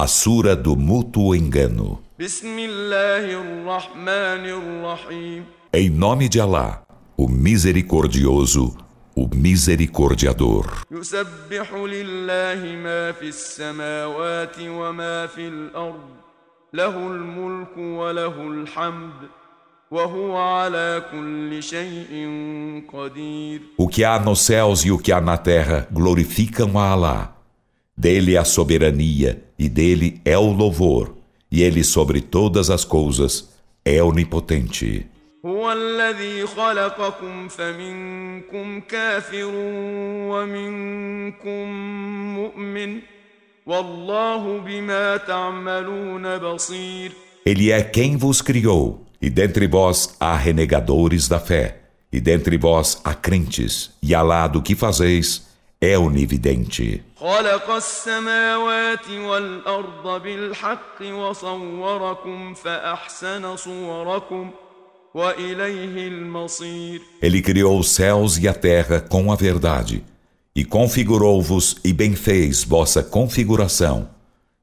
A Sura do Mútuo Engano. Em nome de Alá, o Misericordioso, o Misericordiador. O que há nos céus e o que há na terra glorificam a Alá. Dele é a soberania e dele é o louvor, e ele sobre todas as coisas é onipotente. هو الذي خلقكم فمنكم كافر ومنكم مؤمن والله بما تعملون بصير Ele é quem vos criou, e dentre vós há renegadores da fé, e dentre vós há crentes, e Alá do que fazeis é onividente. Ele criou os céus e a terra com a verdade, e configurou-vos e bem fez vossa configuração,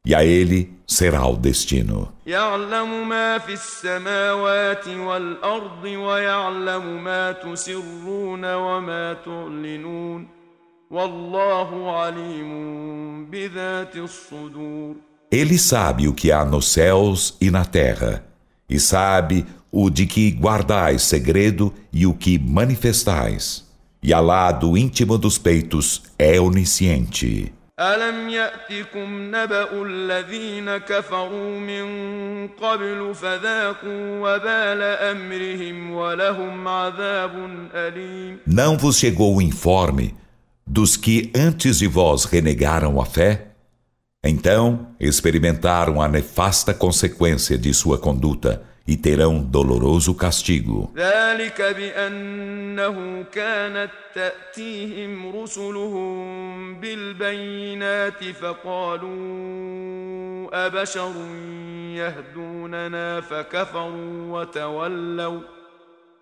e a ele será o destino. ele sabe o que há nos céus e na terra, e sabe o de que guardais segredo e o que manifestais. E Alá do íntimo dos peitos é onisciente. ألم يأتكم نبأ الذين كفروا من قبل فذاقوا وبال أمرهم ولهم عذاب أليم Não vos chegou o informe dos que antes de vós renegaram a fé? Então experimentaram a nefasta consequência de sua conduta e terão doloroso castigo.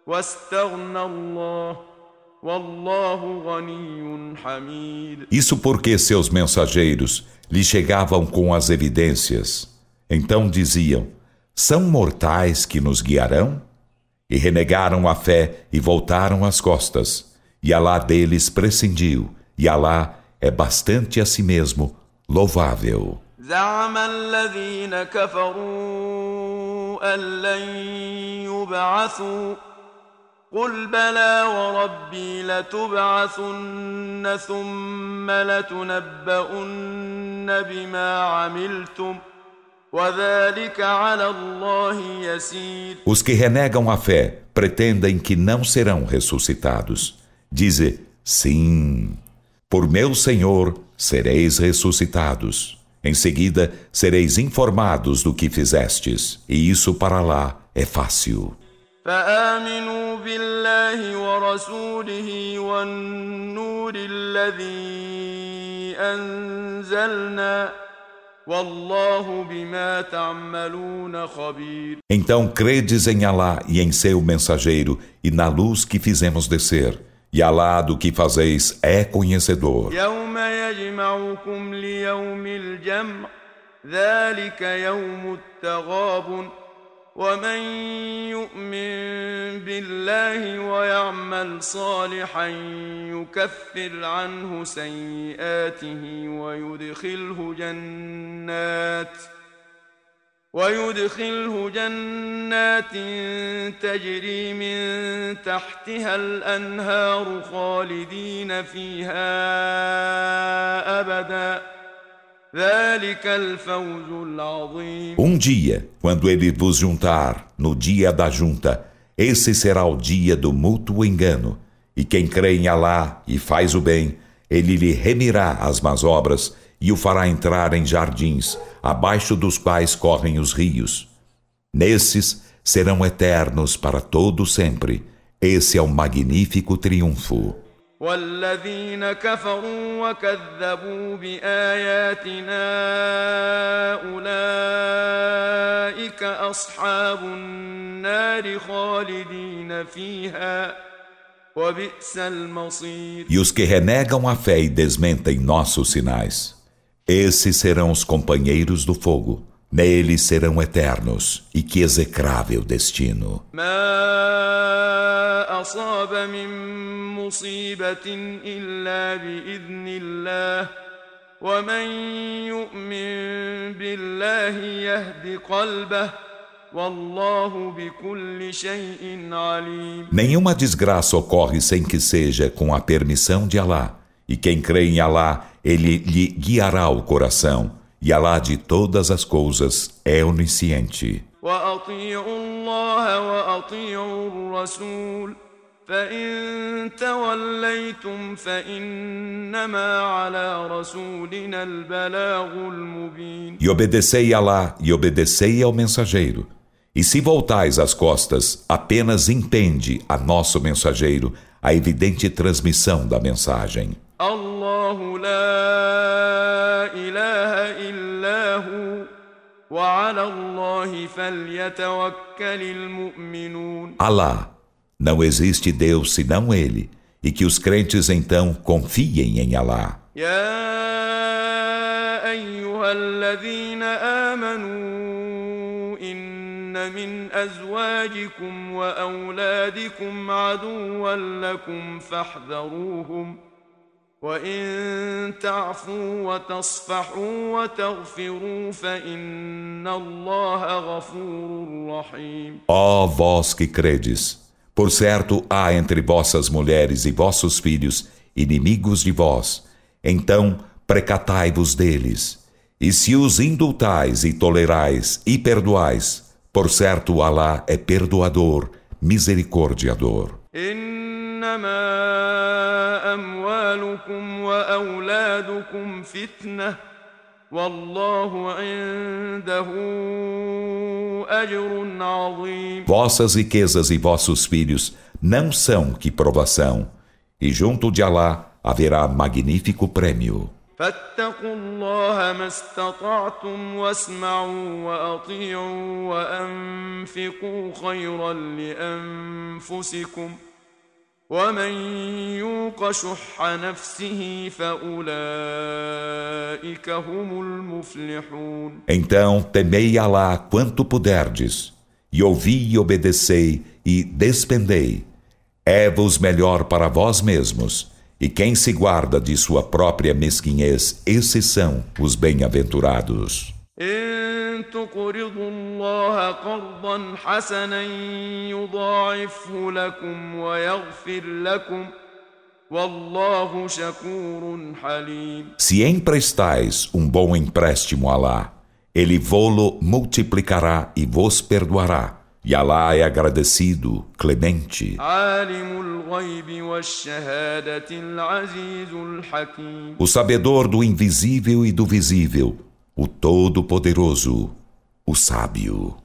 واستغنى الله isso porque seus mensageiros lhe chegavam com as evidências. Então diziam: São mortais que nos guiarão? E renegaram a fé e voltaram as costas. E Alá deles prescindiu, e Alá é bastante a si mesmo louvável. زعم الذين كفروا أن لن يبعثوا قل بلى وربي لتبعثن ثم لتنبؤن بما عملتم Os que renegam a fé pretendem que não serão ressuscitados. Dize, sim, por meu Senhor sereis ressuscitados. Em seguida, sereis informados do que fizestes, e isso para lá é fácil. فامنوا بالله ورسوله والنور الذي انزلنا Então credes em Alá e em seu mensageiro e na luz que fizemos descer. E Alá do que fazeis é conhecedor. ذلك يوم التغابن ومن يؤمن بالله ويعمل صالحا يكفر عنه سيئاته ويدخله جنات ويدخله جنات تجري من تحتها الانهار خالدين فيها ابدا Um dia, quando ele vos juntar, no dia da junta, esse será o dia do mútuo engano. E quem crê em Alá e faz o bem, ele lhe remirá as más obras e o fará entrar em jardins, abaixo dos quais correm os rios. Nesses serão eternos para todo sempre. Esse é o magnífico triunfo. والذين كفروا وكذبوا باياتنا اولئك اصحاب النار خالدين فيها E os que renegam a fé e desmentem nossos sinais, Esses serão os companheiros do fogo. Neles serão eternos. E que execrável destino. أصاب من مصيبة إلا بإذن الله ومن يؤمن بالله يهد قلبه Nenhuma desgraça ocorre sem que seja com a permissão de Alá. E quem crê em Alá, ele lhe guiará o coração. E Alá de todas as coisas é onisciente. فإن توليتم فإنما على رسولنا البلاغ المبين E obedecei a Alá e obedecei ao mensageiro. E se voltais as costas, apenas entende a nosso mensageiro a evidente transmissão da mensagem. Allah la ilaha illa hu wa ala Allah falyatawakkalul mu'minun. Allah não existe Deus senão Ele, e que os crentes então confiem em Alá. من أزواجكم وأولادكم عدوا لكم فاحذروهم وإن تعفوا وتصفحوا وتغفروا فإن الله غفور رحيم Ó vós que credes, Por certo, há entre vossas mulheres e vossos filhos inimigos de vós. Então, precatai-vos deles. E se os indultais e tolerais e perdoais, por certo, Alá é perdoador, misericordiador. إنما أموالكم وأولادكم فتنة Vossas riquezas e vossos filhos não são que provação, e junto de Alá haverá magnífico prêmio. فاتقوا الله ما استطعتم واسمعوا واطيعوا وانفقوا خيرا لانفسكم ومن يوق شح نفسه فأولئك هم المفلحون Então temei Alá quanto puderdes, e ouvi e obedecei, e despendei. É-vos melhor para vós mesmos, e quem se guarda de sua própria mesquinhez, esses são os bem-aventurados. تقرضوا الله قرضا حسنا يضاعفه لكم ويغفر لكم والله شكور حليم Se emprestais um bom empréstimo a Alá, ele vô-lo multiplicará e vos perdoará. E Alá é agradecido, clemente. O sabedor do invisível e do visível, o Todo-Poderoso, o Sábio.